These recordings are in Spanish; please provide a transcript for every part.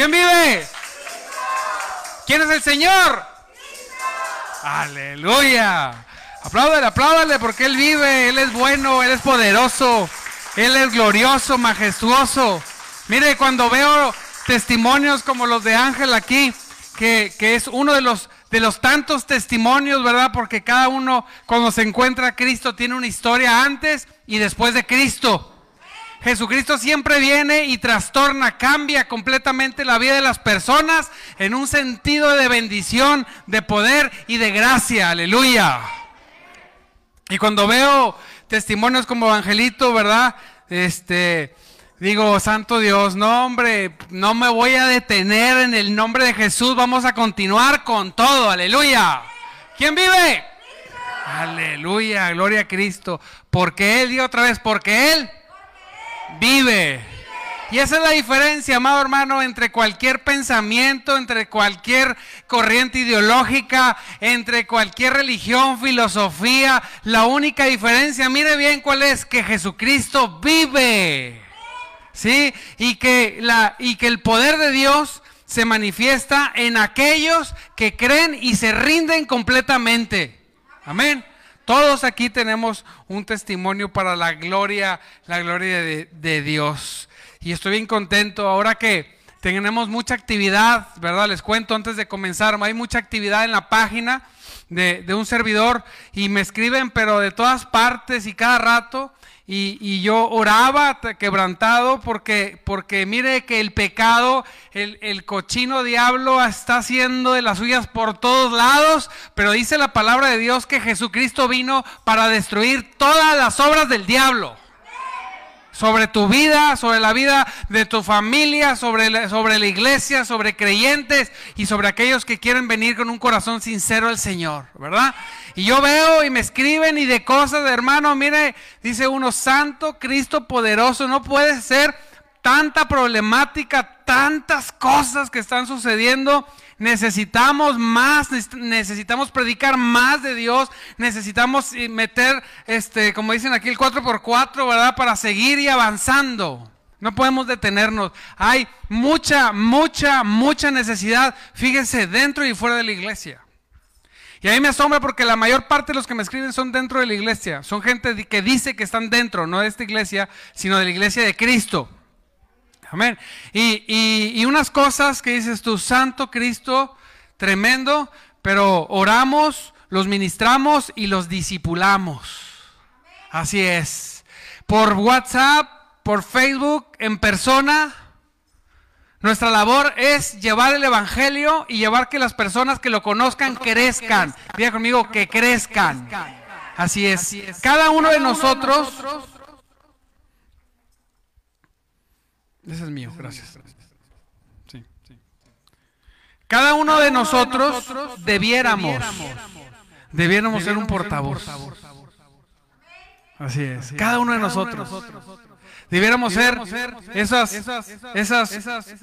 ¿Quién vive? ¿Quién es el Señor? Aleluya. Apláudale, apláudale porque Él vive, Él es bueno, Él es poderoso, Él es glorioso, majestuoso. Mire, cuando veo testimonios como los de Ángel aquí, que, que es uno de los, de los tantos testimonios, ¿verdad? Porque cada uno cuando se encuentra a Cristo tiene una historia antes y después de Cristo. Jesucristo siempre viene y trastorna, cambia completamente la vida de las personas en un sentido de bendición, de poder y de gracia. Aleluya. Y cuando veo testimonios como Evangelito, ¿verdad? Este, digo, Santo Dios, no hombre, no me voy a detener en el nombre de Jesús, vamos a continuar con todo. Aleluya. ¿Quién vive? Aleluya, gloria a Cristo. Porque Él, dio otra vez, porque Él vive. Y esa es la diferencia, amado hermano, entre cualquier pensamiento, entre cualquier corriente ideológica, entre cualquier religión, filosofía. La única diferencia, mire bien cuál es, que Jesucristo vive. ¿Sí? Y que, la, y que el poder de Dios se manifiesta en aquellos que creen y se rinden completamente. Amén. Todos aquí tenemos un testimonio para la gloria, la gloria de, Dios. Y estoy bien contento ahora que tenemos mucha actividad, ¿verdad? Les cuento antes de comenzar, hay mucha actividad en la página de, de un servidor y me escriben, pero de todas partes y cada rato. Y, yo oraba quebrantado porque, porque mire que el pecado, el, el, cochino diablo está haciendo de las suyas por todos lados, pero dice la palabra de Dios que Jesucristo vino para destruir todas las obras del diablo sobre tu vida, sobre la vida de tu familia, sobre la, sobre la iglesia, sobre creyentes y sobre aquellos que quieren venir con un corazón sincero al Señor, ¿verdad? Y yo veo y me escriben y de cosas, de hermano, mire, dice uno, santo Cristo poderoso, no puede ser tanta problemática, tantas cosas que están sucediendo necesitamos más, necesitamos predicar más de Dios, necesitamos eh, meter, este, como dicen aquí, el 4x4, ¿verdad? Para seguir y avanzando. No podemos detenernos. Hay mucha, mucha, mucha necesidad, fíjense, dentro y fuera de la iglesia. Y a mí me asombra porque la mayor parte de los que me escriben son dentro de la iglesia. Son gente que dice que están dentro, no de esta iglesia, sino de la iglesia de Cristo. Amén. Y, unas cosas que dices tú, Santo Cristo, tremendo, pero oramos, los ministramos y los discipulamos. Así es. Por WhatsApp, por Facebook, en persona. Nuestra labor es llevar el Evangelio y llevar que las personas que lo conozcan crezcan. Diga conmigo, que crezcan. Así es. Cada uno de nosotros Ese es mío, gracias. Cada uno de nosotros debiéramos, debiéramos ser un portavoz. Así es. Cada uno de nosotros. Debiéramos ser esas, esas,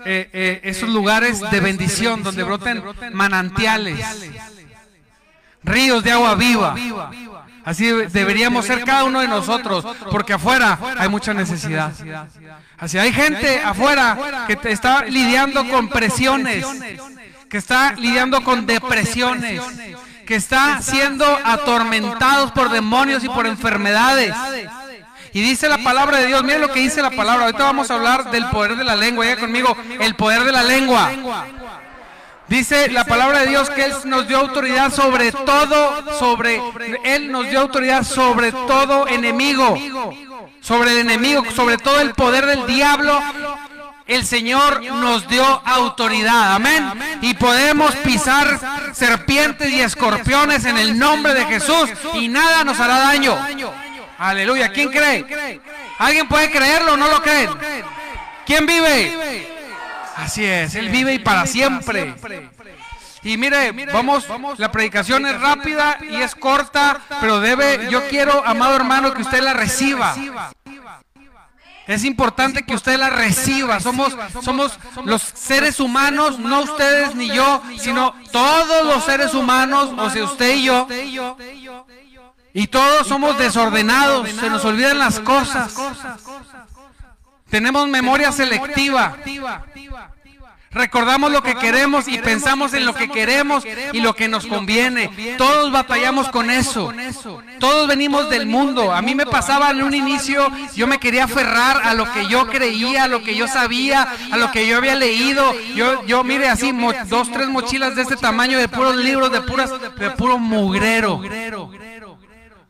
eh, eh, esos lugares de bendición donde broten manantiales, ríos de agua viva. Así deberíamos ser cada uno de nosotros, porque afuera hay mucha necesidad. Así hay gente afuera que está lidiando con presiones, que está lidiando con depresiones, que está siendo atormentados por demonios y por enfermedades. Y dice la palabra de Dios, miren lo que dice la palabra. Ahorita vamos a hablar del poder de la lengua. Ya conmigo, el poder de la lengua. Dice la palabra de Dios que Él nos dio autoridad sobre todo, sobre, Él nos dio autoridad sobre todo enemigo, sobre el enemigo, sobre todo el poder del diablo. El Señor nos dio autoridad, amén. Y podemos pisar serpientes y escorpiones en el nombre de Jesús y nada nos hará daño. Aleluya. ¿Quién cree? ¿Alguien puede creerlo o no lo creen? ¿Quién vive? Así es, Él vive y para siempre. Y mire, vamos, la predicación es rápida y es corta, pero debe, yo quiero, amado hermano, que usted la reciba. Es importante que usted la reciba. Somos, somos los seres humanos, no ustedes ni yo, sino todos los seres humanos, o sea, usted y yo. Y todos somos desordenados, se nos olvidan las cosas. Tenemos memoria selectiva. Recordamos lo que queremos y pensamos en lo que queremos y lo que nos conviene. Todos batallamos con eso. Todos venimos del mundo. A mí me pasaba en un inicio, yo me quería aferrar a lo que yo creía, a lo que yo sabía, a lo que yo había leído. Yo, yo mire así, dos, tres mochilas de este tamaño de puros libros, de puras, de puro mugrero.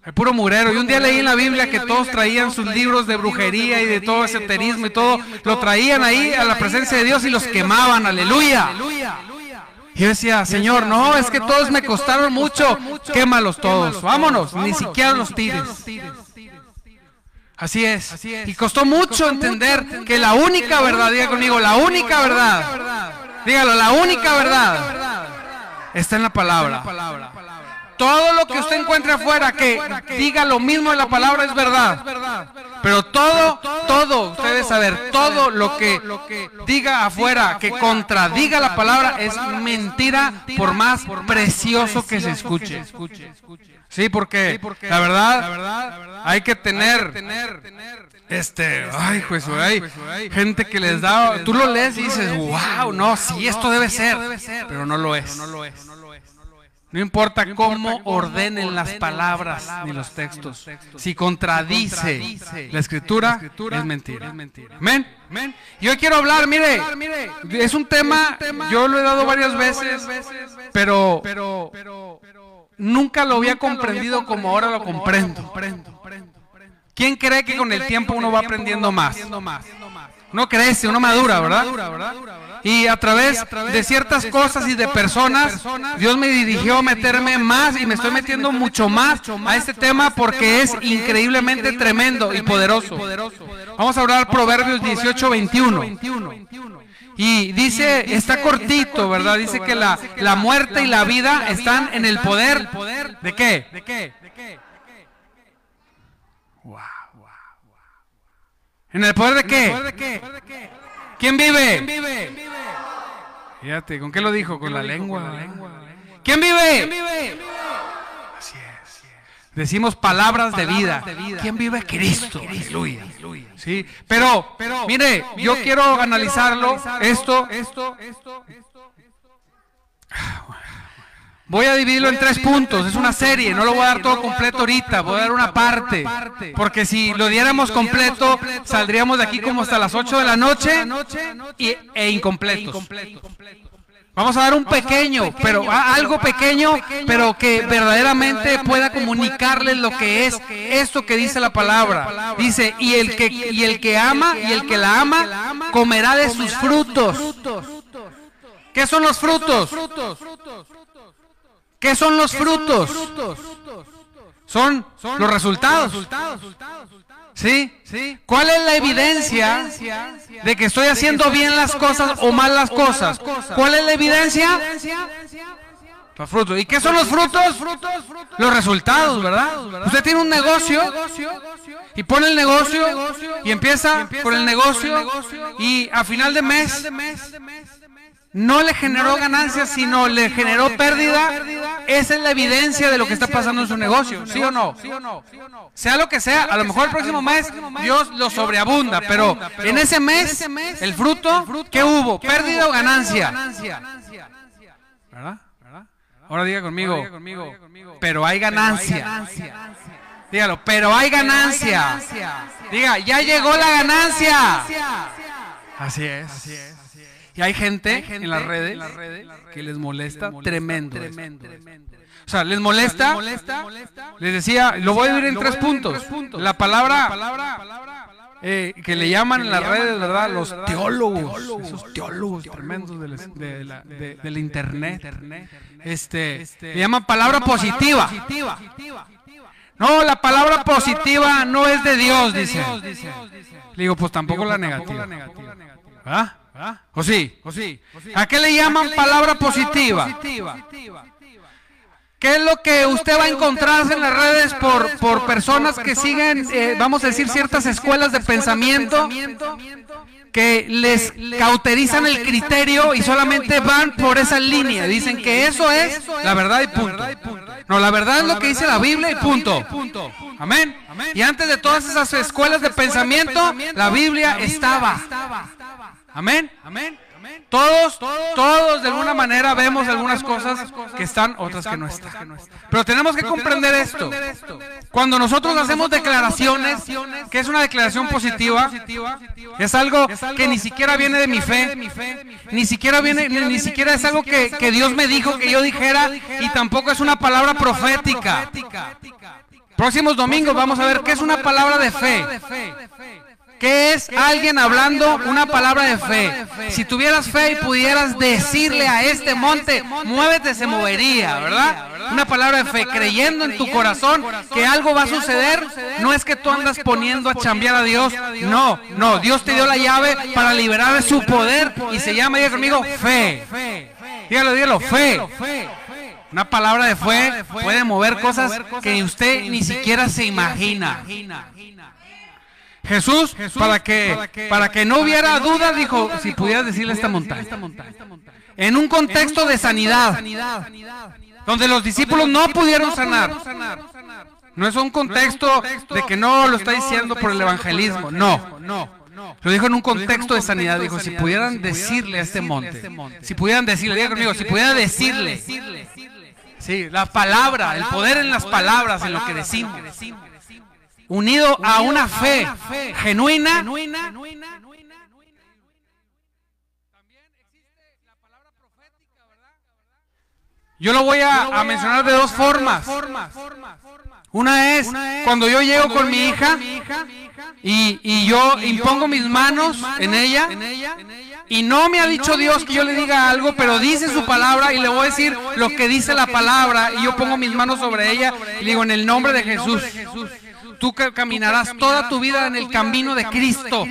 El puro murero. Y un día leí en la Biblia que todos traían sus libros de brujería y de todo esoterismo y todo. Lo traían ahí a la presencia de Dios y los quemaban. Aleluya. Y yo decía, Señor, no, es que todos me costaron mucho. Quémalos todos. Vámonos. Ni siquiera los tires. Así es. Y costó mucho entender que la única verdad, diga conmigo, la única verdad. Dígalo, la única verdad está en la palabra. Todo lo que usted encuentre afuera que diga lo mismo de la palabra es verdad. Pero todo, todo, usted debe saber, todo lo que diga afuera que contradiga la palabra es mentira por más precioso que se escuche. Sí, porque la verdad hay que tener este, ay, juez, hay gente que les da, tú lo lees y dices, wow, no, sí, esto debe ser, pero no lo es. No importa cómo ordenen las palabras ni los textos. Si contradice la escritura, es mentira. Amén. Y hoy quiero hablar, mire, es un tema, yo lo he dado varias veces, pero nunca lo había comprendido como ahora lo comprendo. ¿Quién cree que con el tiempo uno va aprendiendo más? Uno crece, uno madura, ¿verdad? Y a través de ciertas cosas y de personas, Dios me dirigió a meterme más y me estoy metiendo mucho más a este tema porque es increíblemente tremendo y poderoso. Vamos a hablar Proverbios 18, 21. Y dice, está cortito, ¿verdad? Dice que la, la muerte y la vida están en el poder. ¿De qué? ¿De qué? Wow. ¿En el poder de qué? ¿Quién vive? Fíjate, ¿con qué lo dijo? Con la lengua. ¿Quién vive? Así es. Decimos palabras de vida. ¿Quién vive? Cristo. Aleluya. Sí, pero, mire, yo quiero analizarlo, esto, esto, esto, Voy a dividirlo en tres puntos, es una serie, no lo voy a dar todo completo ahorita, voy a dar una parte, porque si lo diéramos completo, saldríamos de aquí como hasta las 8 de la noche e incompletos. Vamos a dar un pequeño, pero algo pequeño, pero que verdaderamente pueda comunicarles lo que es esto que dice la palabra. Dice, y el que, y el que ama y el que la ama comerá de sus frutos. ¿Qué son los frutos? ¿Qué son los frutos? Son los resultados. ¿Sí? ¿Cuál es la evidencia de que estoy haciendo bien las cosas o mal las cosas? ¿Cuál es la evidencia? Los frutos. ¿Y qué son los frutos? Los resultados, ¿verdad? Usted tiene un negocio y pone el negocio y empieza con el negocio y a final de mes no le generó ganancias, sino le generó pérdida, esa es la evidencia de lo que está pasando en su negocio, ¿sí o no? Sea lo que sea, a lo mejor el próximo mes Dios lo sobreabunda, pero en ese mes, el fruto, ¿qué hubo? ¿Pérdida o ganancia? ¿Verdad? Ahora diga conmigo, pero hay ganancia. Dígalo, pero hay ganancia. Diga, ya llegó la ganancia. Así es. Así es. Y hay gente, en las redes, que les molesta, tremendo. O sea, les molesta, les decía, lo voy a decir en tres puntos. La palabra eh, que le llaman en las redes, ¿verdad? Los teólogos, esos teólogos tremendos del internet, este, le llaman palabra positiva. No, la palabra positiva no es de Dios, dice. Le digo, pues tampoco la negativa. ¿Ah? ¿O sí? ¿O sí? ¿A qué le llaman palabra positiva? ¿Qué es lo que usted va a encontrarse en las redes por, por personas que siguen, eh, vamos a decir, ciertas escuelas de pensamiento que les cauterizan el criterio y solamente van por esa línea? Dicen que eso es la verdad y punto. No, la verdad es lo que dice la Biblia y punto. Amén. Y antes de todas esas escuelas de pensamiento, la Biblia estaba. Amén. Amén. Todos, todos de alguna manera vemos algunas cosas que están, otras que no están. Pero tenemos que comprender esto. Cuando nosotros hacemos declaraciones, que es una declaración positiva, es algo que ni siquiera viene de mi fe, ni siquiera viene, ni, siquiera es algo que, que Dios me dijo que yo dijera, y tampoco es una palabra profética. Próximos domingos vamos a ver qué es una palabra de fe. ¿Qué es alguien hablando una palabra de fe? Si tuvieras fe y pudieras decirle a este monte, muévete, se movería, ¿verdad? Una palabra de fe, creyendo en tu corazón que algo va a suceder. No es que tú andas poniendo a chambear a Dios. No, no, Dios te dio la llave para liberar de su poder y se llama, diga conmigo, fe. Dígalo, dígalo, fe. Una palabra de fe puede mover cosas que usted ni siquiera se imagina. Jesús, para que, para que no hubiera duda, dijo, si pudieras decirle esta montaña. En un contexto de sanidad, donde los discípulos no pudieron sanar. No es un contexto de que no lo está diciendo por el evangelismo, no. Lo dijo en un contexto de sanidad, dijo, si pudieran decirle a este monte, si pudieran decirle, diga conmigo, si pudieran decirle, sí, la palabra, el poder en las palabras, en lo que decimos unido a una fe genuina. Yo lo voy a, mencionar de dos formas. Una es cuando yo llego con mi hija y, y yo impongo mis manos en ella y no me ha dicho Dios que yo le diga algo, pero dice su palabra y le voy a decir lo que dice la palabra y yo pongo mis manos sobre ella. y digo en el nombre de Jesús tú caminarás toda tu vida en el camino de Cristo.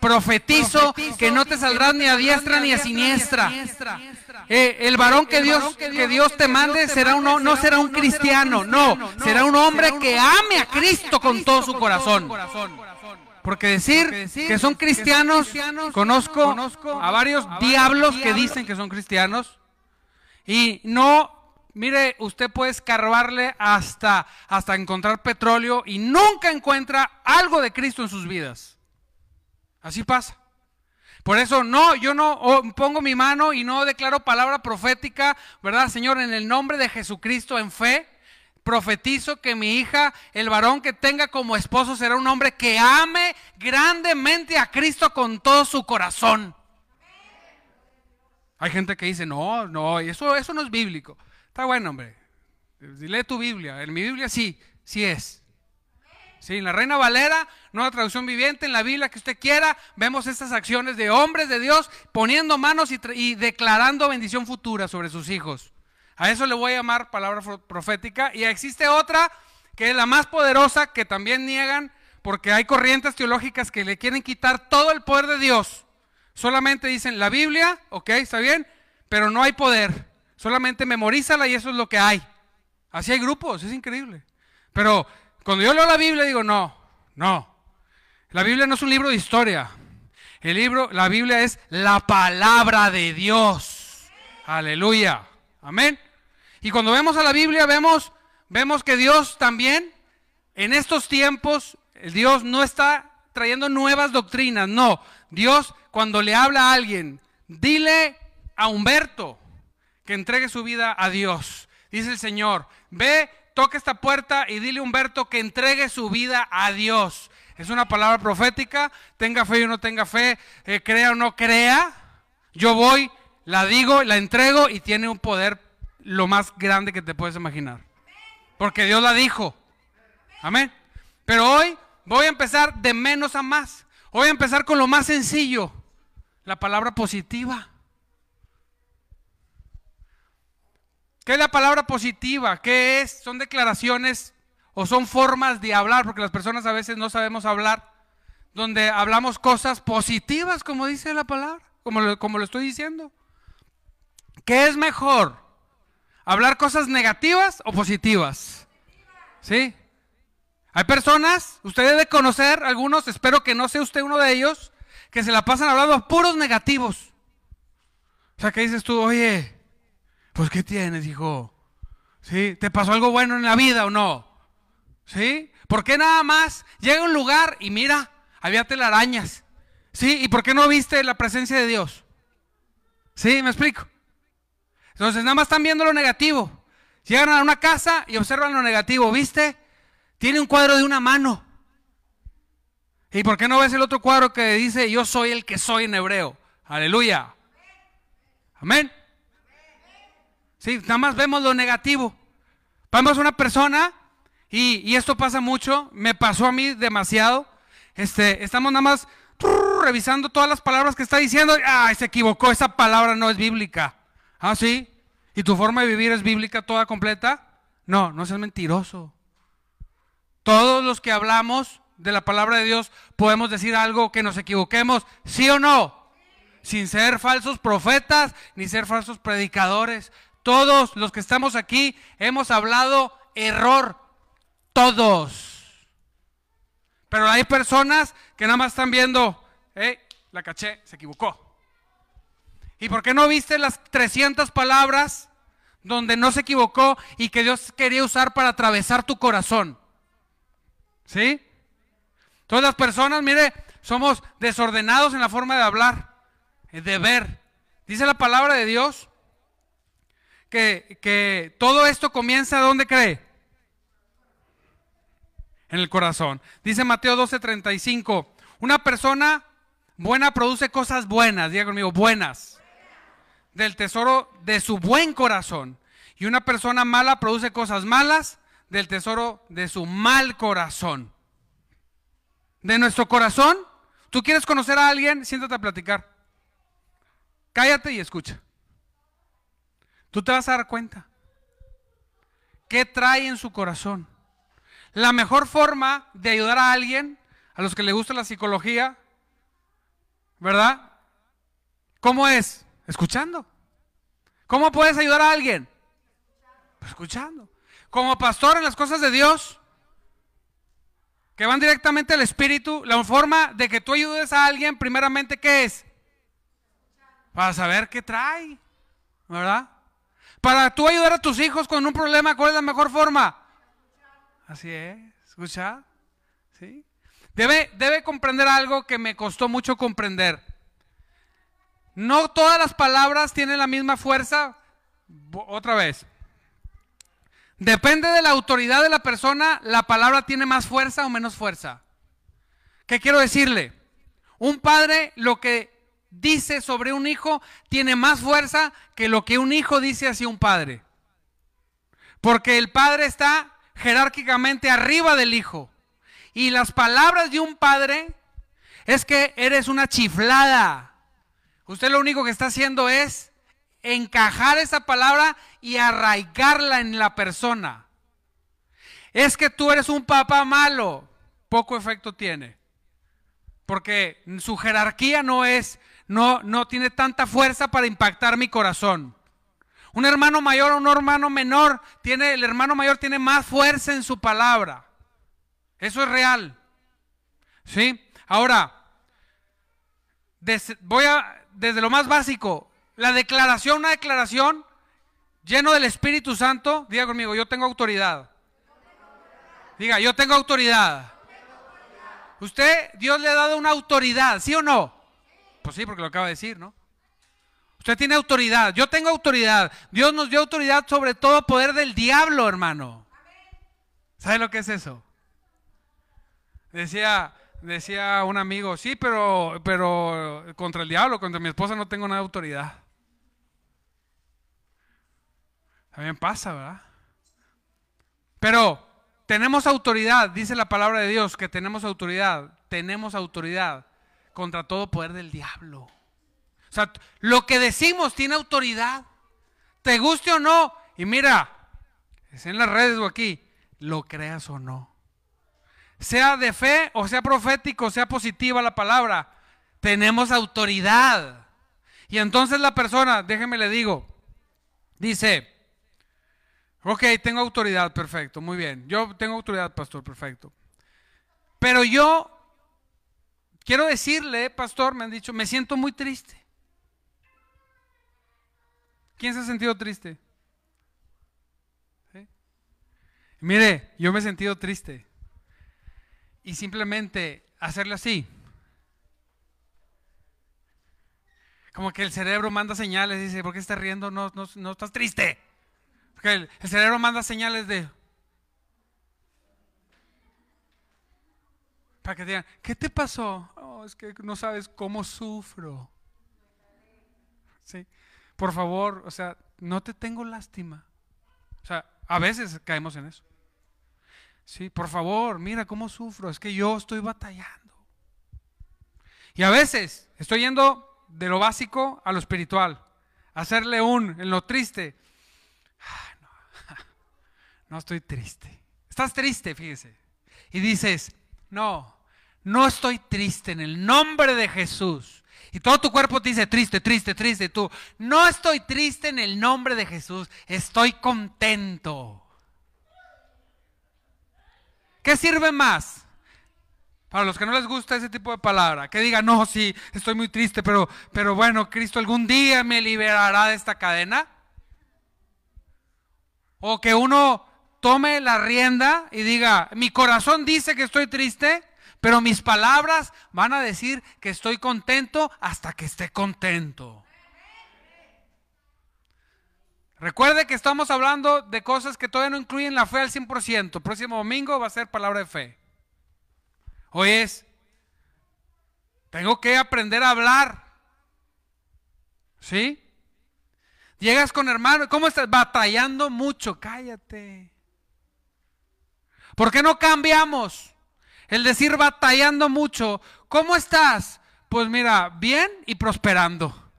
Profetizo que no te saldrás ni a diestra ni a siniestra. Eh, el varón que Dios, que Dios te mande será uno, no será un cristiano, no, será un hombre que ame a Cristo con todo su corazón. Porque decir que son cristianos, conozco a varios diablos que dicen que son cristianos y no Mire, usted puede escarbarle hasta, hasta encontrar petróleo y nunca encuentra algo de Cristo en sus vidas. Así pasa. Por eso no, yo no pongo mi mano y no declaro palabra profética, ¿verdad, Señor? En el nombre de Jesucristo en fe, profetizo que mi hija, el varón que tenga como esposo, será un hombre que ame grandemente a Cristo con todo su corazón. Hay gente que dice, no, no, eso, eso no es bíblico. Está bueno, hombre. Lee tu Biblia. En mi Biblia sí, sí es. Sí, en la Reina Valera, nueva traducción viviente, en la Biblia que usted quiera, vemos estas acciones de hombres de Dios poniendo manos y, y declarando bendición futura sobre sus hijos. A eso le voy a llamar palabra profética. Y existe otra que es la más poderosa que también niegan porque hay corrientes teológicas que le quieren quitar todo el poder de Dios. Solamente dicen la Biblia, ok, está bien, pero no hay poder. Solamente memorízala y eso es lo que hay. Así hay grupos, es increíble. Pero cuando yo leo la Biblia digo, no, no. La Biblia no es un libro de historia. El libro, la Biblia es la palabra de Dios. Aleluya. Amén. Y cuando vemos a la Biblia vemos vemos que Dios también en estos tiempos Dios no está trayendo nuevas doctrinas, no. Dios cuando le habla a alguien, dile a Humberto, que entregue su vida a Dios. Dice el Señor, ve, toca esta puerta y dile a Humberto que entregue su vida a Dios. Es una palabra profética, tenga fe o no tenga fe, eh, crea o no crea. Yo voy, la digo, la entrego y tiene un poder lo más grande que te puedes imaginar. Porque Dios la dijo. Amén. Pero hoy voy a empezar de menos a más. Voy a empezar con lo más sencillo, la palabra positiva. ¿Qué es la palabra positiva? ¿Qué es? Son declaraciones o son formas de hablar, porque las personas a veces no sabemos hablar, donde hablamos cosas positivas, como dice la palabra, como lo, como lo estoy diciendo. ¿Qué es mejor? ¿Hablar cosas negativas o positivas? ¿Sí? Hay personas, usted debe conocer algunos, espero que no sea usted uno de ellos, que se la pasan hablando puros negativos. O sea, que dices tú, oye, pues ¿qué tienes, hijo? ¿Sí? ¿Te pasó algo bueno en la vida o no? ¿Sí? ¿Por qué nada más llega a un lugar y mira, había telarañas? ¿Sí? ¿Y por qué no viste la presencia de Dios? ¿Sí? ¿Me explico? Entonces, nada más están viendo lo negativo. Llegan a una casa y observan lo negativo. ¿Viste? Tiene un cuadro de una mano. ¿Y por qué no ves el otro cuadro que dice yo soy el que soy en hebreo? Aleluya. Amén. Nada más vemos lo negativo. Vamos a una persona y, y, esto pasa mucho, me pasó a mí demasiado. Este, estamos nada más revisando todas las palabras que está diciendo. Ay, se equivocó, esa palabra no es bíblica. Ah, sí. ¿Y tu forma de vivir es bíblica toda completa? No, no seas mentiroso. Todos los que hablamos de la palabra de Dios podemos decir algo que nos equivoquemos, sí o no, sin ser falsos profetas ni ser falsos predicadores. Todos los que estamos aquí hemos hablado error, todos. Pero hay personas que nada más están viendo, eh, la caché, se equivocó. ¿Y por qué no viste las 300 palabras donde no se equivocó y que Dios quería usar para atravesar tu corazón? ¿Sí? Todas las personas, mire, somos desordenados en la forma de hablar, de ver. Dice la palabra de Dios que, que todo esto comienza ¿dónde cree? En el corazón. Dice Mateo 12:35, una persona buena produce cosas buenas, diga conmigo, buenas, del tesoro de su buen corazón. Y una persona mala produce cosas malas del tesoro de su mal corazón. De nuestro corazón, tú quieres conocer a alguien, siéntate a platicar. Cállate y escucha. Tú te vas a dar cuenta. ¿Qué trae en su corazón? La mejor forma de ayudar a alguien, a los que le gusta la psicología, ¿verdad? ¿Cómo es? Escuchando. ¿Cómo puedes ayudar a alguien? escuchando. Como pastor en las cosas de Dios, que van directamente al Espíritu, la forma de que tú ayudes a alguien, primeramente, ¿qué es? Para saber qué trae, ¿verdad? Para tú ayudar a tus hijos con un problema, ¿cuál es la mejor forma? Así es, escucha. ¿Sí? Debe, debe comprender algo que me costó mucho comprender. No todas las palabras tienen la misma fuerza. Otra vez. Depende de la autoridad de la persona, la palabra tiene más fuerza o menos fuerza. ¿Qué quiero decirle? Un padre lo que dice sobre un hijo tiene más fuerza que lo que un hijo dice hacia un padre. Porque el padre está jerárquicamente arriba del hijo. Y las palabras de un padre es que eres una chiflada. Usted lo único que está haciendo es encajar esa palabra y arraigarla en la persona. Es que tú eres un papá malo, poco efecto tiene. Porque su jerarquía no es no, no tiene tanta fuerza para impactar mi corazón. Un hermano mayor o un hermano menor, tiene, el hermano mayor tiene más fuerza en su palabra. Eso es real. ¿Sí? Ahora, voy a, desde lo más básico, la declaración, una declaración lleno del Espíritu Santo, diga conmigo, yo tengo autoridad. Diga, yo tengo autoridad. Usted, Dios le ha dado una autoridad, ¿sí o no? Pues sí, porque lo acaba de decir, ¿no? Usted tiene autoridad, yo tengo autoridad. Dios nos dio autoridad sobre todo poder del diablo, hermano. ¿Sabe lo que es eso? Decía, decía un amigo, sí, pero, pero contra el diablo, contra mi esposa no tengo nada de autoridad. También pasa, ¿verdad? Pero tenemos autoridad, dice la palabra de Dios, que tenemos autoridad, tenemos autoridad contra todo poder del diablo. O sea, lo que decimos tiene autoridad. Te guste o no. Y mira, es en las redes o aquí, lo creas o no. Sea de fe o sea profético, sea positiva la palabra, tenemos autoridad. Y entonces la persona, déjeme le digo, dice, ok, tengo autoridad, perfecto, muy bien. Yo tengo autoridad, pastor, perfecto. Pero yo Quiero decirle, pastor, me han dicho, me siento muy triste. ¿Quién se ha sentido triste? Mire, yo me he sentido triste. Y simplemente hacerle así. Como que el cerebro manda señales, dice, ¿por qué estás riendo? No, no, no estás triste. Porque el cerebro manda señales de... Para que digan, ¿qué te pasó? Oh, es que no sabes cómo sufro. Sí. Por favor, o sea, no te tengo lástima. O sea, a veces caemos en eso. Sí, por favor, mira cómo sufro. Es que yo estoy batallando. Y a veces estoy yendo de lo básico a lo espiritual. Hacerle un en lo triste. no, no estoy triste. Estás triste, fíjese. Y dices, no, no estoy triste en el nombre de Jesús. Y todo tu cuerpo te dice triste, triste, triste. Tú, no estoy triste en el nombre de Jesús, estoy contento. ¿Qué sirve más? Para los que no les gusta ese tipo de palabra, que digan, no, sí, estoy muy triste, pero, pero bueno, Cristo algún día me liberará de esta cadena. O que uno tome la rienda y diga, mi corazón dice que estoy triste, pero mis palabras van a decir que estoy contento hasta que esté contento. Recuerde que estamos hablando de cosas que todavía no incluyen la fe al 100%. próximo domingo va a ser palabra de fe. Hoy es, tengo que aprender a hablar. ¿Sí? Llegas con hermano, ¿cómo estás? Batallando mucho, cállate. ¿Por qué no cambiamos? El decir batallando mucho, ¿cómo estás? Pues mira, bien y prosperando.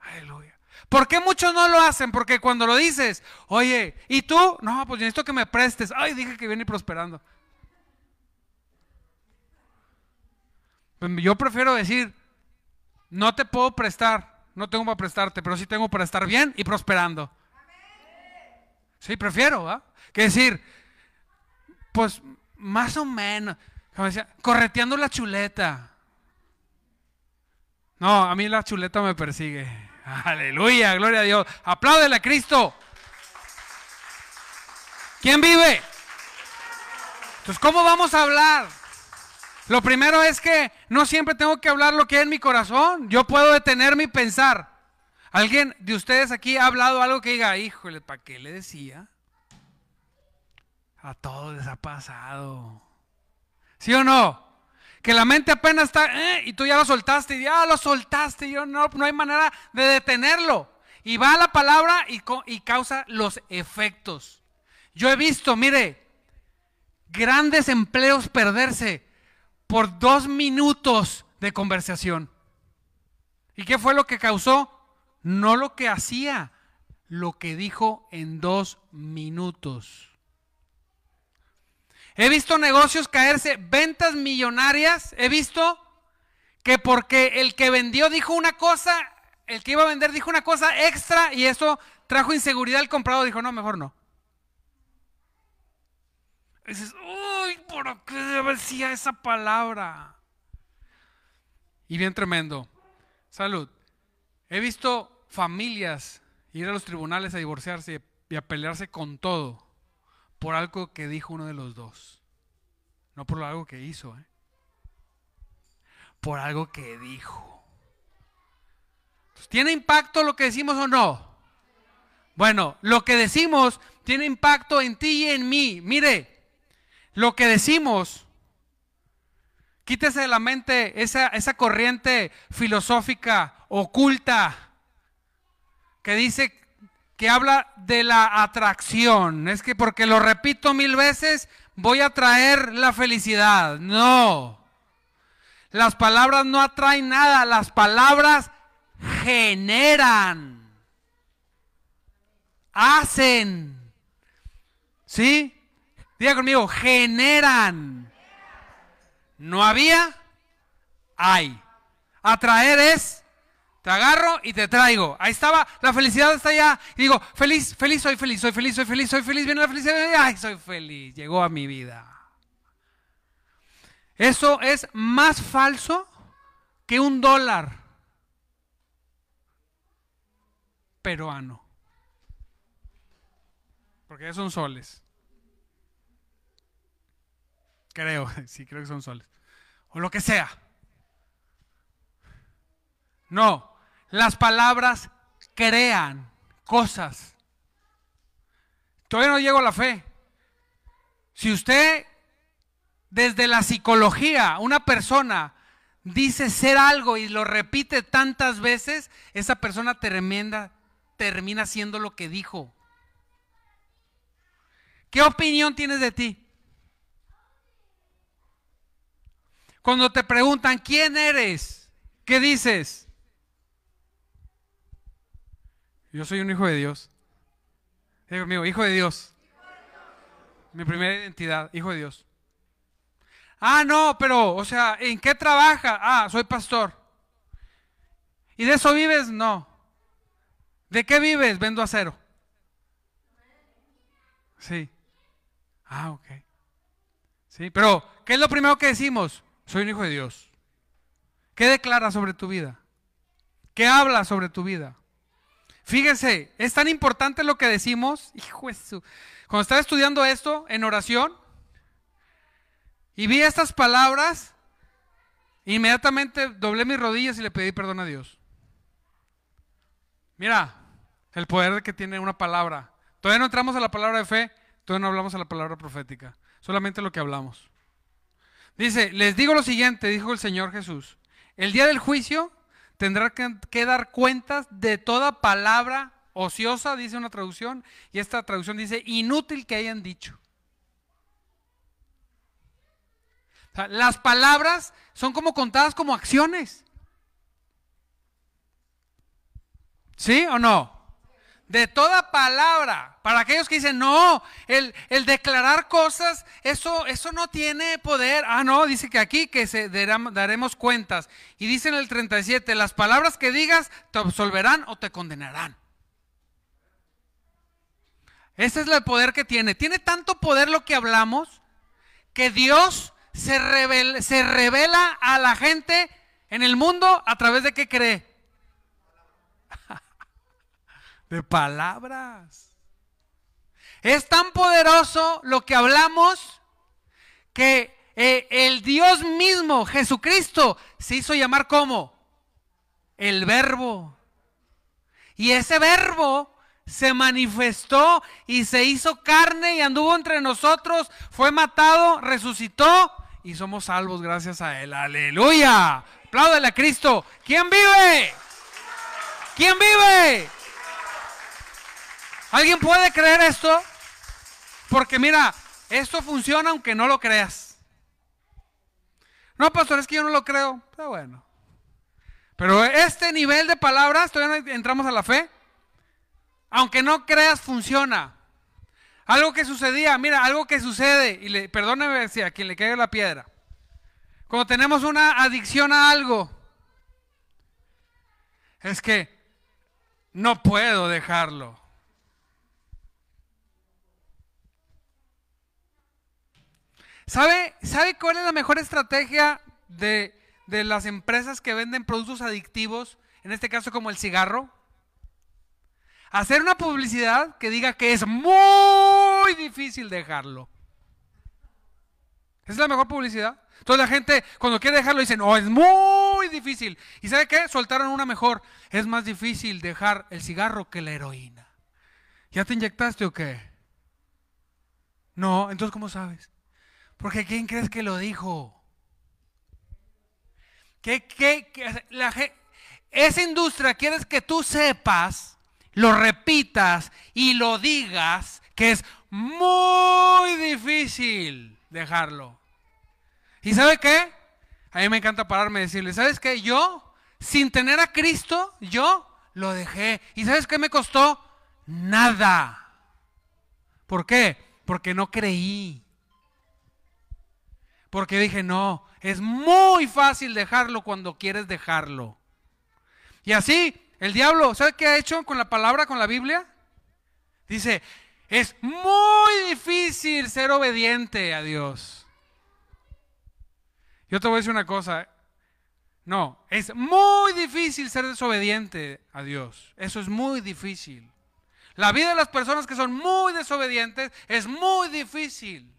Aleluya. ¿Por qué muchos no lo hacen? Porque cuando lo dices, oye, ¿y tú? No, pues necesito que me prestes. Ay, dije que viene prosperando. Yo prefiero decir, no te puedo prestar, no tengo para prestarte, pero sí tengo para estar bien y prosperando. Sí, prefiero, ¿ah? Que decir, pues más o menos, como decía, correteando la chuleta. No, a mí la chuleta me persigue. Aleluya, gloria a Dios. Apláudele a Cristo. ¿Quién vive? Entonces, ¿cómo vamos a hablar? Lo primero es que no siempre tengo que hablar lo que hay en mi corazón. Yo puedo detenerme y pensar. ¿Alguien de ustedes aquí ha hablado algo que diga, híjole, ¿para qué le decía? A todos les ha pasado. ¿Sí o no? Que la mente apenas está, eh, y tú ya lo soltaste, y ya lo soltaste, y yo no, no hay manera de detenerlo. Y va la palabra y, y causa los efectos. Yo he visto, mire, grandes empleos perderse por dos minutos de conversación. ¿Y qué fue lo que causó? No lo que hacía, lo que dijo en dos minutos. He visto negocios caerse, ventas millonarias. He visto que porque el que vendió dijo una cosa, el que iba a vender dijo una cosa extra y eso trajo inseguridad al comprador. Dijo, no, mejor no. Dices, uy, ¿por qué decía esa palabra? Y bien tremendo. Salud. He visto familias ir a los tribunales a divorciarse y a pelearse con todo por algo que dijo uno de los dos. No por algo que hizo, ¿eh? por algo que dijo. ¿Tiene impacto lo que decimos o no? Bueno, lo que decimos tiene impacto en ti y en mí. Mire, lo que decimos, quítese de la mente esa, esa corriente filosófica oculta que dice que habla de la atracción. Es que porque lo repito mil veces, voy a traer la felicidad. No. Las palabras no atraen nada, las palabras generan. Hacen. ¿Sí? Diga conmigo, generan. No había, hay. Atraer es te agarro y te traigo. Ahí estaba, la felicidad está allá. Y digo, feliz, feliz, soy feliz, soy feliz, soy feliz, soy feliz. Viene la felicidad. Ay, soy feliz. Llegó a mi vida. Eso es más falso que un dólar peruano. Porque son soles. Creo, sí, creo que son soles. O lo que sea. No, las palabras crean cosas. Todavía no llego a la fe. Si usted, desde la psicología, una persona dice ser algo y lo repite tantas veces, esa persona tremenda termina siendo lo que dijo. ¿Qué opinión tienes de ti? Cuando te preguntan, ¿quién eres? ¿Qué dices? Yo soy un hijo de Dios. Digo conmigo, hijo de Dios. Mi primera identidad, hijo de Dios. Ah, no, pero, o sea, ¿en qué trabaja? Ah, soy pastor. ¿Y de eso vives? No. ¿De qué vives? Vendo acero. Sí. Ah, ok. Sí, pero ¿qué es lo primero que decimos? Soy un hijo de Dios. ¿Qué declara sobre tu vida? ¿Qué habla sobre tu vida? Fíjense, es tan importante lo que decimos. Hijo de su... Cuando estaba estudiando esto en oración y vi estas palabras, inmediatamente doblé mis rodillas y le pedí perdón a Dios. Mira, el poder que tiene una palabra. Todavía no entramos a la palabra de fe, todavía no hablamos a la palabra profética, solamente lo que hablamos. Dice, les digo lo siguiente, dijo el Señor Jesús, el día del juicio tendrá que, dar cuentas de toda palabra ociosa, dice una traducción, y esta traducción dice inútil que hayan dicho. las palabras son como contadas como acciones. ¿Sí o no? De toda palabra. Para aquellos que dicen, no, el, declarar cosas, eso, eso no tiene poder. Ah, no, dice que aquí que se daremos cuentas. Y dice en el 37, las palabras que digas te absolverán o te condenarán. Ese es el poder que tiene. Tiene tanto poder lo que hablamos que Dios se revela, se revela a la gente en el mundo a través de qué cree de palabras. Es tan poderoso lo que hablamos que eh, el Dios mismo, Jesucristo, se hizo llamar como el verbo. Y ese verbo se manifestó y se hizo carne y anduvo entre nosotros, fue matado, resucitó y somos salvos gracias a él. Aleluya. Apláudale a Cristo. ¿Quién vive? ¿Quién vive? ¿Alguien puede creer esto? Porque mira, esto funciona aunque no lo creas. No, pastor, es que yo no lo creo. Pero bueno. Pero este nivel de palabras, todavía no entramos a la fe. Aunque no creas, funciona. Algo que sucedía, mira, algo que sucede, y le, perdóneme si a quien le caiga la piedra. Cuando tenemos una adicción a algo, es que no puedo dejarlo. ¿Sabe, ¿Sabe cuál es la mejor estrategia de, de las empresas que venden productos adictivos, en este caso como el cigarro? Hacer una publicidad que diga que es muy difícil dejarlo. Esa es la mejor publicidad. Entonces la gente cuando quiere dejarlo dicen, oh, es muy difícil. ¿Y sabe qué? Soltaron una mejor. Es más difícil dejar el cigarro que la heroína. ¿Ya te inyectaste o qué? No, entonces ¿cómo sabes? Porque ¿quién crees que lo dijo? ¿Qué, la, esa industria quieres que tú sepas, lo repitas y lo digas, que es muy difícil dejarlo. ¿Y sabe qué? A mí me encanta pararme y decirle, ¿sabes qué? Yo, sin tener a Cristo, yo lo dejé. ¿Y sabes qué me costó? Nada. ¿Por qué? Porque no creí. Porque dije, no, es muy fácil dejarlo cuando quieres dejarlo. Y así, el diablo, ¿sabe qué ha hecho con la palabra, con la Biblia? Dice, es muy difícil ser obediente a Dios. Yo te voy a decir una cosa. No, es muy difícil ser desobediente a Dios. Eso es muy difícil. La vida de las personas que son muy desobedientes es muy difícil.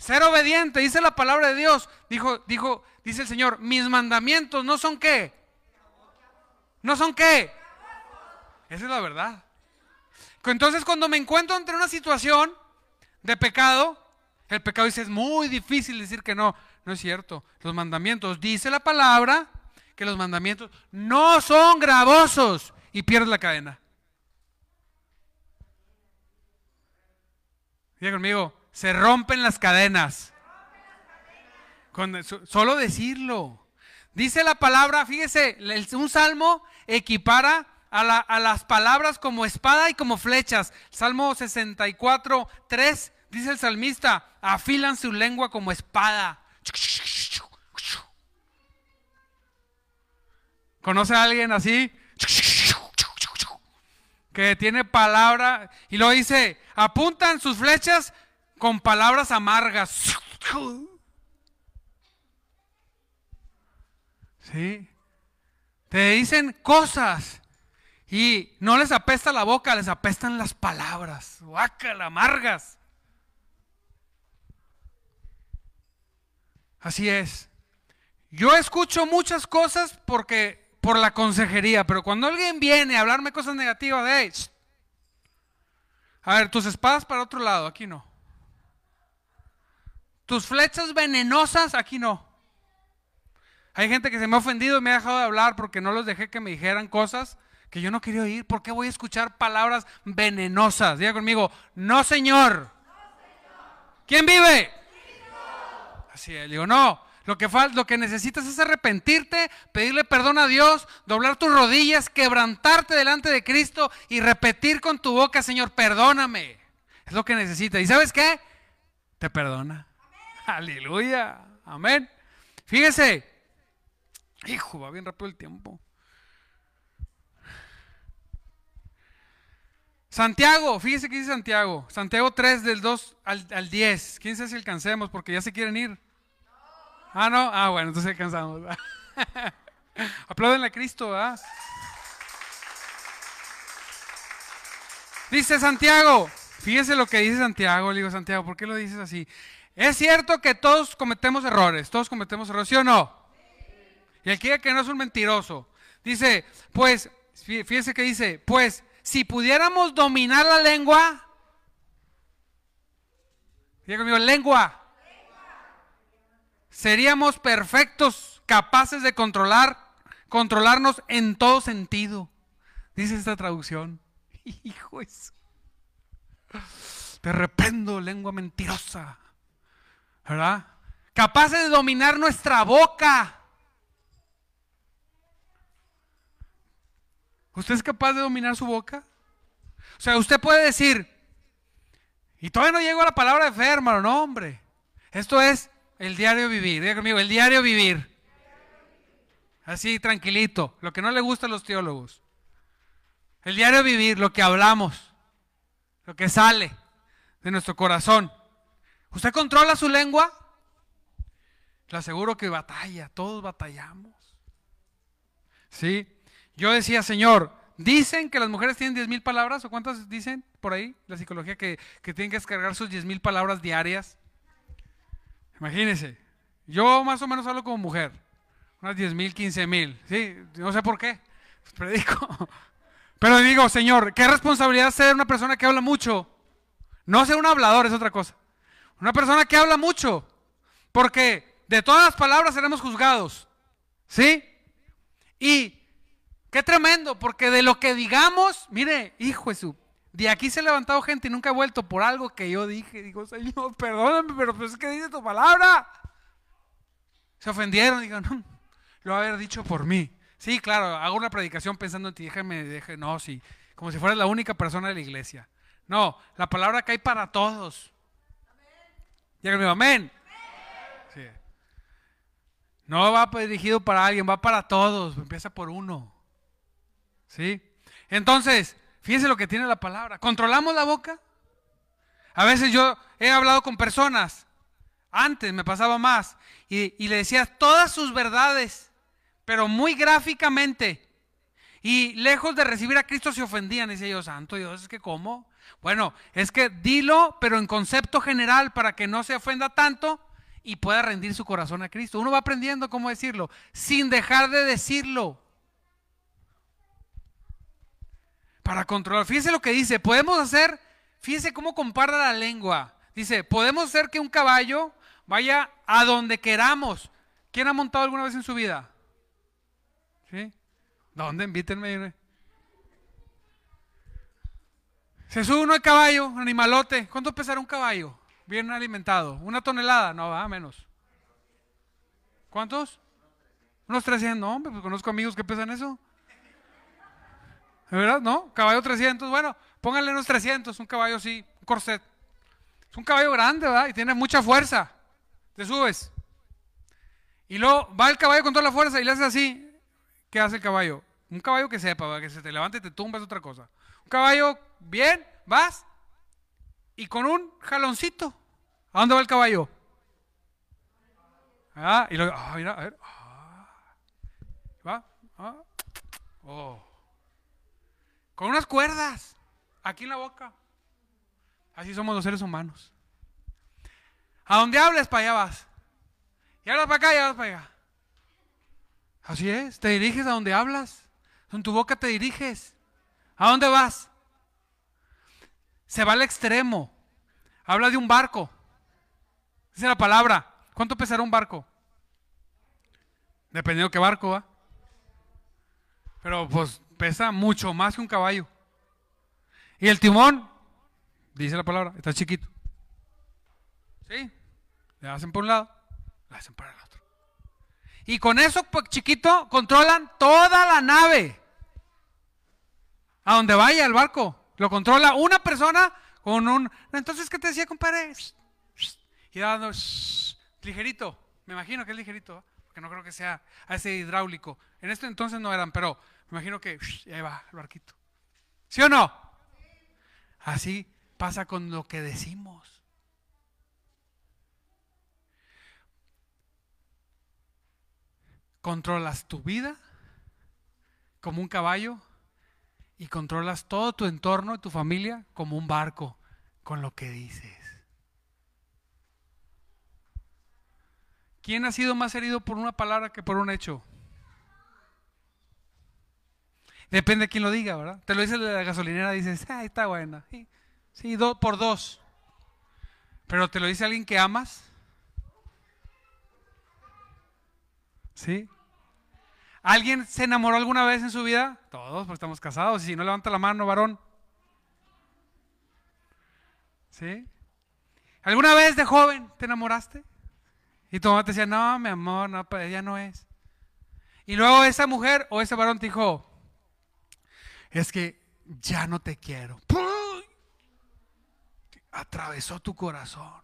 Ser obediente, dice la palabra de Dios. Dijo, dijo, dice el Señor, mis mandamientos no son qué. ¿No son qué? Esa es la verdad. Entonces cuando me encuentro entre una situación de pecado, el pecado dice es muy difícil decir que no. No es cierto. Los mandamientos, dice la palabra, que los mandamientos no son gravosos y pierdes la cadena. Diga conmigo, se rompen las cadenas. Con, solo decirlo. Dice la palabra, fíjese, un salmo equipara a, las palabras como espada y como flechas. Salmo 64, 3, dice el salmista, afilan su lengua como espada. ¿Conoce a alguien así? Que tiene palabra y lo dice, apuntan sus flechas con palabras amargas. ¿Sí? Te dicen cosas y no les apesta la boca, les apestan las palabras. Guácala, amargas. Así es. Yo escucho muchas cosas porque por la consejería, pero cuando alguien viene a hablarme cosas negativas, a ver, tus espadas para otro lado, aquí no. Tus flechas venenosas, aquí no. Hay gente que se me ha ofendido y me ha dejado de hablar porque no los dejé que me dijeran cosas que yo no quería oír. ¿Por qué voy a escuchar palabras venenosas? Diga conmigo, no señor. ¿Quién vive? Así es, digo, no. Lo que, lo que necesitas es arrepentirte, pedirle perdón a Dios, doblar tus rodillas, quebrantarte delante de Cristo y repetir con tu boca, Señor, perdóname. Es lo que necesitas. ¿Y sabes qué? Te perdona. Aleluya. Amén. Fíjese. Hijo, va bien rápido el tiempo. Santiago, fíjese que dice Santiago. Santiago 3 del 2 al, al 10. ¿Quién sabe si alcancemos? Porque ya se quieren ir. Ah, no. Ah, bueno, entonces alcanzamos. Aplauden a Cristo, ¿verdad? Dice Santiago. Fíjese lo que dice Santiago. Le digo, Santiago, ¿por qué lo dices así? Es cierto que todos cometemos errores. Todos cometemos errores, ¿sí o no? Y el que que no es un mentiroso. Dice, pues, fíjese que dice, pues si pudiéramos dominar la lengua, diga conmigo, lengua, seríamos perfectos, capaces de controlar, controlarnos en todo sentido. Dice esta traducción. Hijo eso. Te rependo, lengua mentirosa. ¿Verdad? Capaces de dominar nuestra boca. ¿Usted es capaz de dominar su boca? O sea, usted puede decir, y todavía no llego a la palabra de fe, hermano, no, hombre. Esto es el diario vivir. Diga conmigo, el diario vivir. Así, tranquilito. Lo que no le gusta a los teólogos. El diario vivir, lo que hablamos, lo que sale de nuestro corazón. ¿Usted controla su lengua? Le aseguro que batalla, todos batallamos. ¿Sí? Yo decía, Señor, dicen que las mujeres tienen 10 mil palabras, ¿o cuántas dicen por ahí? La psicología que, tienen que descargar sus 10 mil palabras diarias. Imagínense, yo más o menos hablo como mujer, unas 10 mil, 15 mil, ¿sí? No sé por qué, predico. Pero digo, Señor, qué responsabilidad ser una persona que habla mucho. No ser un hablador es otra cosa. Una persona que habla mucho. Porque de todas las palabras seremos juzgados. ¿Sí? Y Qué tremendo, porque de lo que digamos, mire, hijo Jesús, de aquí se ha levantado gente y nunca ha vuelto por algo que yo dije. Digo, Señor, perdóname, pero pues es que dice tu palabra. Se ofendieron, digo, no, lo haber dicho por mí. Sí, claro, hago una predicación pensando en ti, déjame, déjame, no, sí, como si fueras la única persona de la iglesia. No, la palabra que hay para todos. Díganme, amén. Sí. No va dirigido para alguien, va para todos, empieza por uno. ¿Sí? Entonces, fíjense lo que tiene la palabra. ¿Controlamos la boca? A veces yo he hablado con personas, antes me pasaba más, y, le decía todas sus verdades, pero muy gráficamente. Y lejos de recibir a Cristo se ofendían. decía yo, Santo Dios, es que ¿cómo? Bueno, es que dilo, pero en concepto general, para que no se ofenda tanto y pueda rendir su corazón a Cristo. Uno va aprendiendo cómo decirlo, sin dejar de decirlo. Para controlar. Fíjese lo que dice. Podemos hacer, fíjese cómo compara la lengua. Dice, podemos hacer que un caballo vaya a donde queramos. ¿Quién ha montado alguna vez en su vida? ¿Sí? ¿Dónde? Invítenme. Se sube uno al caballo, animalote. ¿Cuánto pesará un caballo? Bien alimentado. ¿Una tonelada? No, va, menos. ¿Cuántos? Unos 300. No, hombre, pues conozco amigos que pesan eso. ¿De verdad? ¿No? Caballo 300. Bueno, pónganle unos 300. Un caballo así, un corset. Es un caballo grande, ¿verdad? Y tiene mucha fuerza. Te subes. Y luego va el caballo con toda la fuerza y le haces así. ¿Qué hace el caballo? Un caballo que sepa, que se te levante y te tumba es otra cosa. Caballo, bien, vas y con un jaloncito. ¿A dónde va el caballo? Ah, y luego, ah, mira, a ver. Ah, va, ah, oh. Con unas cuerdas, aquí en la boca. Así somos los seres humanos. A donde hables, para allá vas. Y hablas para acá y hablas para allá. Así es, te diriges a donde hablas. En tu boca te diriges. ¿A dónde vas? Se va al extremo. Habla de un barco. Dice la palabra. ¿Cuánto pesará un barco? Dependiendo de qué barco va. Pero pues pesa mucho más que un caballo. Y el timón, dice la palabra, está chiquito. ¿Sí? Le hacen por un lado, le hacen para el otro. Y con eso pues, chiquito controlan toda la nave. A donde vaya el barco. Lo controla una persona con un... Entonces, ¿qué te decía, compadre? Y dando ligerito. Me imagino que es ligerito, porque no creo que sea a ese hidráulico. En este entonces no eran, pero me imagino que ahí va el barquito. ¿Sí o no? Así pasa con lo que decimos. Controlas tu vida como un caballo y controlas todo tu entorno y tu familia como un barco con lo que dices. ¿Quién ha sido más herido por una palabra que por un hecho? Depende de quién lo diga, ¿verdad? Te lo dice la gasolinera, dices, ah, está buena. Sí, sí por dos. Pero te lo dice alguien que amas. ¿Sí? ¿Alguien se enamoró alguna vez en su vida? Todos, porque estamos casados. Y si no levanta la mano, varón. ¿Sí? ¿Alguna vez de joven te enamoraste? Y tu mamá te decía, no, mi amor, no, pues, ella no es. Y luego esa mujer o ese varón te dijo, es que ya no te quiero. Atravesó tu corazón.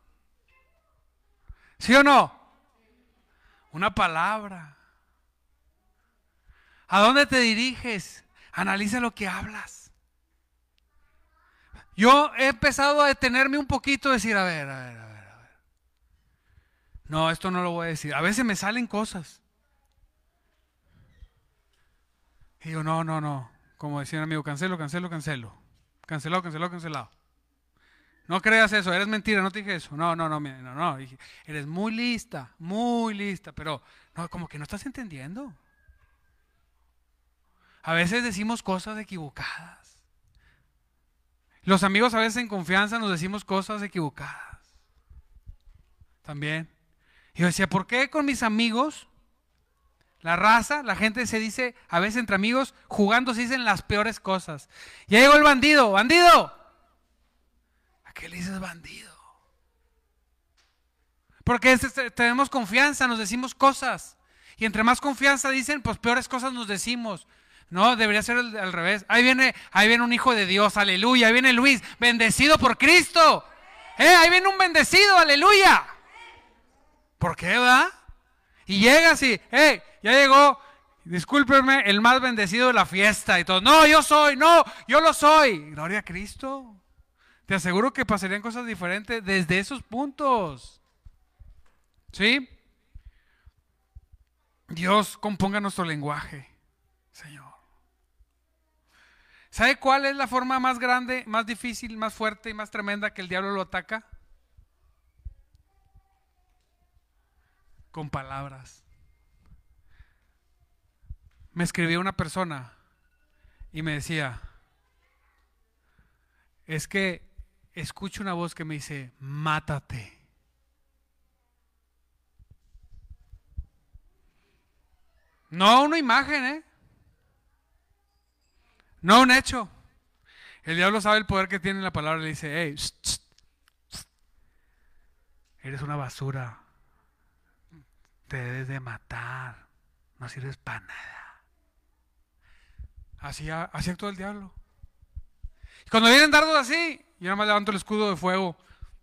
¿Sí o no? Una palabra. ¿A dónde te diriges? Analiza lo que hablas. Yo he empezado a detenerme un poquito, decir, a ver, a ver, a ver, a ver. No, esto no lo voy a decir. A veces me salen cosas. Y digo, no, no, no. Como decía un amigo, cancelo, cancelo, cancelo. Cancelado, cancelado, cancelado. No creas eso, eres mentira, no te dije eso. No, no, no, no, no. Eres muy lista, muy lista, pero no, como que no estás entendiendo. A veces decimos cosas equivocadas. Los amigos a veces en confianza nos decimos cosas equivocadas. También. Y yo decía, ¿por qué con mis amigos, la raza, la gente se dice, a veces entre amigos, jugando se dicen las peores cosas? Ya llegó el bandido, bandido. ¿A qué le dices bandido? Porque tenemos confianza, nos decimos cosas. Y entre más confianza dicen, pues peores cosas nos decimos. No, debería ser al revés. Ahí viene, ahí viene un hijo de Dios, aleluya. Ahí viene Luis, bendecido por Cristo. Eh, ahí viene un bendecido, aleluya. ¿Por qué va? Y llega así, eh, ya llegó, discúlpenme, el más bendecido de la fiesta y todo. No, yo soy, no, yo lo soy. Gloria a Cristo. Te aseguro que pasarían cosas diferentes desde esos puntos. ¿Sí? Dios componga nuestro lenguaje, Señor. ¿Sabe cuál es la forma más grande, más difícil, más fuerte y más tremenda que el diablo lo ataca? Con palabras. Me escribió una persona y me decía, es que escucho una voz que me dice, mátate. No una imagen, ¿eh? No un hecho. El diablo sabe el poder que tiene la palabra y le dice, hey, eres una basura. Te debes de matar. No sirves para nada. Así, así actúa el diablo. Y cuando vienen dardos así, yo nada más levanto el escudo de fuego,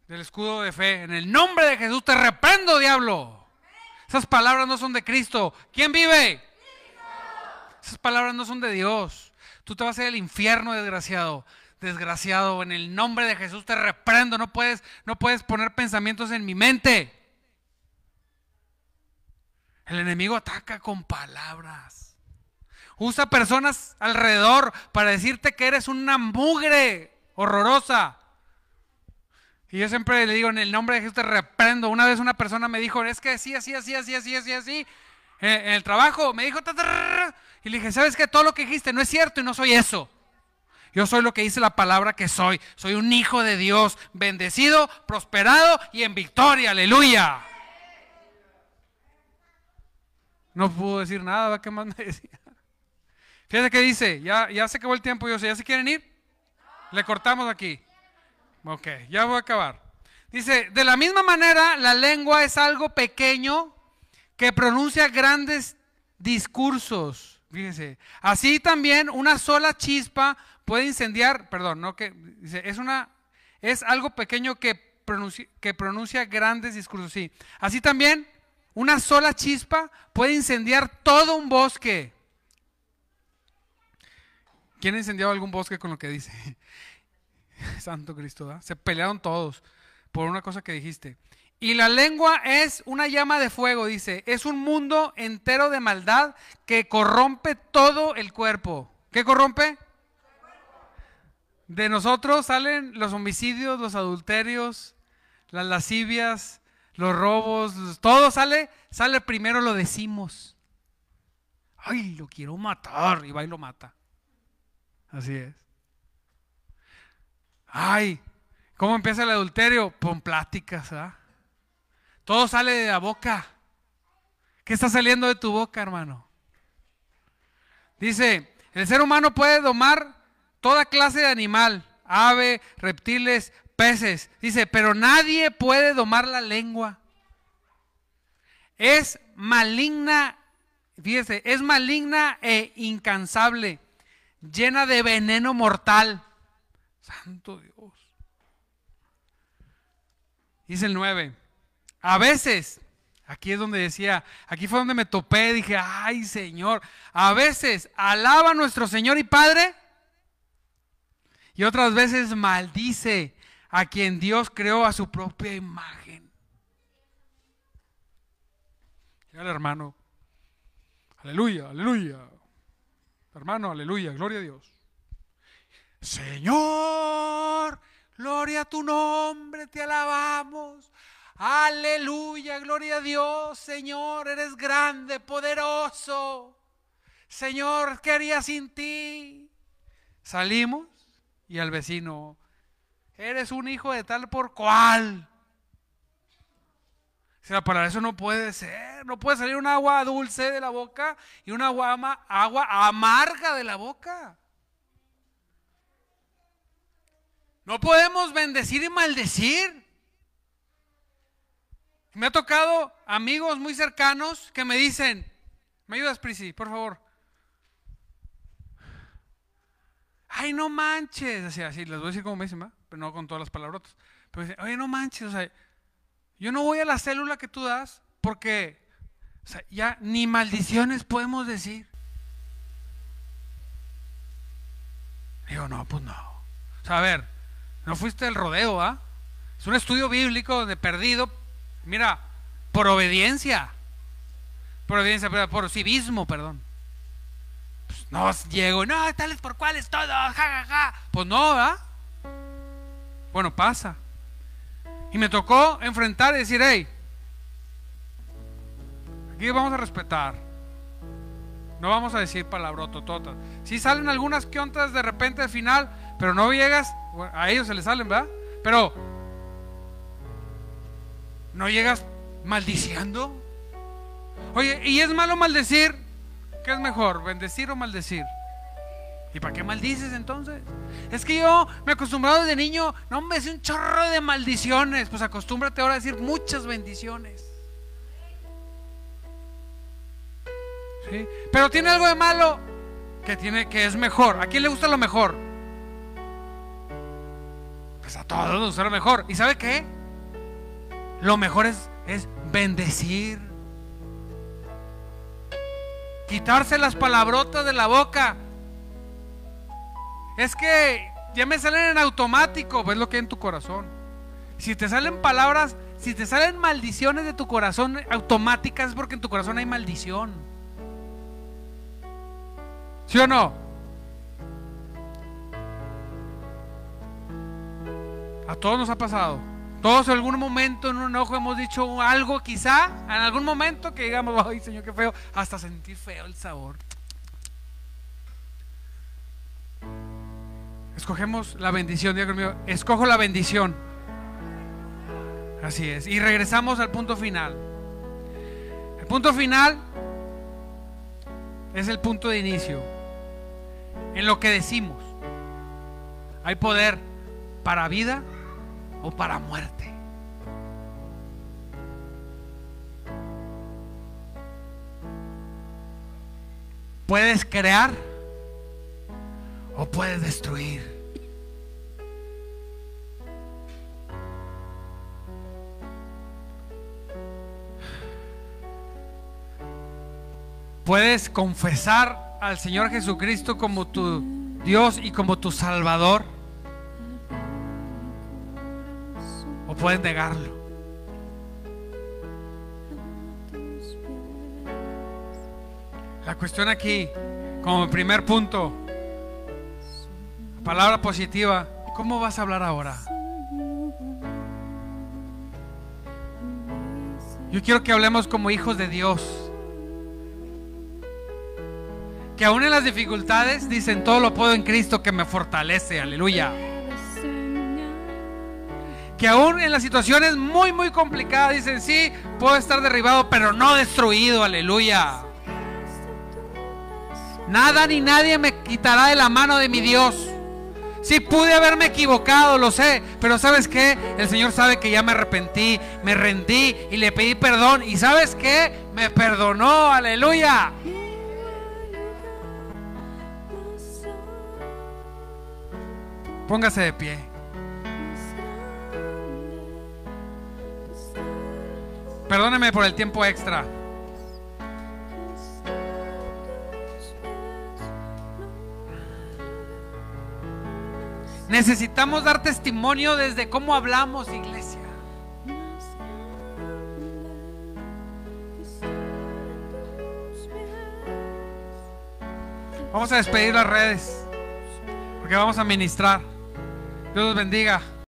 del escudo de fe. En el nombre de Jesús te reprendo, diablo. Esas palabras no son de Cristo. ¿Quién vive? Esas palabras no son de Dios. Tú te vas a ir al infierno, desgraciado. Desgraciado, en el nombre de Jesús te reprendo. No puedes, no puedes poner pensamientos en mi mente. El enemigo ataca con palabras. Usa personas alrededor para decirte que eres una mugre horrorosa. Y yo siempre le digo, en el nombre de Jesús te reprendo. Una vez una persona me dijo, es que así, así, así, así, así, así, así. En el trabajo me dijo, y le dije, ¿sabes qué? Todo lo que dijiste no es cierto y no soy eso. Yo soy lo que dice la palabra que soy. Soy un hijo de Dios, bendecido, prosperado y en victoria. Aleluya. No pudo decir nada, ¿qué más me decía? Fíjate que dice, ya, ya se acabó el tiempo, yo sé, ¿ya se quieren ir? Le cortamos aquí. Ok, ya voy a acabar. Dice, de la misma manera, la lengua es algo pequeño que pronuncia grandes discursos. Fíjense, así también una sola chispa puede incendiar, perdón, no que es una es algo pequeño que pronuncia, que pronuncia grandes discursos, sí. Así también una sola chispa puede incendiar todo un bosque. ¿Quién ha incendiado algún bosque con lo que dice? Santo Cristo, se pelearon todos por una cosa que dijiste. Y la lengua es una llama de fuego, dice. Es un mundo entero de maldad que corrompe todo el cuerpo. ¿Qué corrompe? De nosotros salen los homicidios, los adulterios, las lascivias, los robos, todo sale, sale primero lo decimos. Ay, lo quiero matar y va y lo mata. Así es. Ay, ¿cómo empieza el adulterio? Con pláticas, ¿ah? Todo sale de la boca. ¿Qué está saliendo de tu boca, hermano? Dice, el ser humano puede domar toda clase de animal, ave, reptiles, peces. Dice, pero nadie puede domar la lengua. Es maligna, fíjese, es maligna e incansable, llena de veneno mortal. Santo Dios. Dice el 9. A veces, aquí es donde decía, aquí fue donde me topé, dije, ay Señor, a veces alaba a nuestro Señor y Padre y otras veces maldice a quien Dios creó a su propia imagen. el hermano, aleluya, aleluya. Hermano, aleluya, gloria a Dios. Señor, gloria a tu nombre, te alabamos. Aleluya, gloria a Dios, Señor, eres grande, poderoso. Señor, ¿qué haría sin ti? Salimos y al vecino, eres un hijo de tal por cual. O sea, para eso no puede ser. No puede salir un agua dulce de la boca y una agua, agua amarga de la boca. No podemos bendecir y maldecir. Me ha tocado amigos muy cercanos que me dicen, ¿me ayudas, Prisi, por favor? Ay, no manches. Así, así, les voy a decir como me dicen, pero no con todas las palabrotas. Pero dicen, no manches, o sea, yo no voy a la célula que tú das porque ya ni maldiciones podemos decir. Digo, no, pues no. O sea, a ver, no fuiste el rodeo, ¿ah? Es un estudio bíblico donde perdido Mira, por obediencia. Por obediencia, por civismo, perdón. Pues no llego, no, tales por cuáles todo, ja, Pues no, ¿verdad? Bueno, pasa. Y me tocó enfrentar y decir, hey, aquí vamos a respetar. No vamos a decir palabrototota. Si salen algunas que de repente al final, pero no llegas, a ellos se les salen, ¿verdad? Pero no llegas maldiciendo. Oye, ¿y es malo maldecir? ¿Qué es mejor, bendecir o maldecir? ¿Y para qué maldices entonces? Es que yo me he acostumbrado desde niño, no me decía un chorro de maldiciones. Pues acostúmbrate ahora a decir muchas bendiciones. ¿Sí? Pero tiene algo de malo que tiene que es mejor. ¿A quién le gusta lo mejor? Pues a todos nos gusta lo mejor. ¿Y sabe qué? Lo mejor es, es bendecir. Quitarse las palabrotas de la boca. Es que ya me salen en automático, ves lo que hay en tu corazón. Si te salen palabras, si te salen maldiciones de tu corazón automáticas es porque en tu corazón hay maldición. ¿Sí o no? A todos nos ha pasado. Todos en algún momento en un enojo hemos dicho algo quizá, en algún momento que digamos, ay Señor, qué feo, hasta sentir feo el sabor. Escogemos la bendición, Dios mío, escojo la bendición. Así es. Y regresamos al punto final. El punto final es el punto de inicio. En lo que decimos. Hay poder para vida o para muerte. Puedes crear o puedes destruir. Puedes confesar al Señor Jesucristo como tu Dios y como tu Salvador. O puedes negarlo. La cuestión aquí, como primer punto, palabra positiva, ¿cómo vas a hablar ahora? Yo quiero que hablemos como hijos de Dios. Que aún en las dificultades dicen, todo lo puedo en Cristo que me fortalece, aleluya. Que aún en las situaciones muy, muy complicadas dicen, sí, puedo estar derribado, pero no destruido, aleluya. Nada ni nadie me quitará de la mano de mi Dios. Sí, pude haberme equivocado, lo sé, pero ¿sabes qué? El Señor sabe que ya me arrepentí, me rendí y le pedí perdón. ¿Y sabes qué? Me perdonó, aleluya. Póngase de pie. Perdóneme por el tiempo extra. Necesitamos dar testimonio desde cómo hablamos, iglesia. Vamos a despedir las redes, porque vamos a ministrar. Dios los bendiga.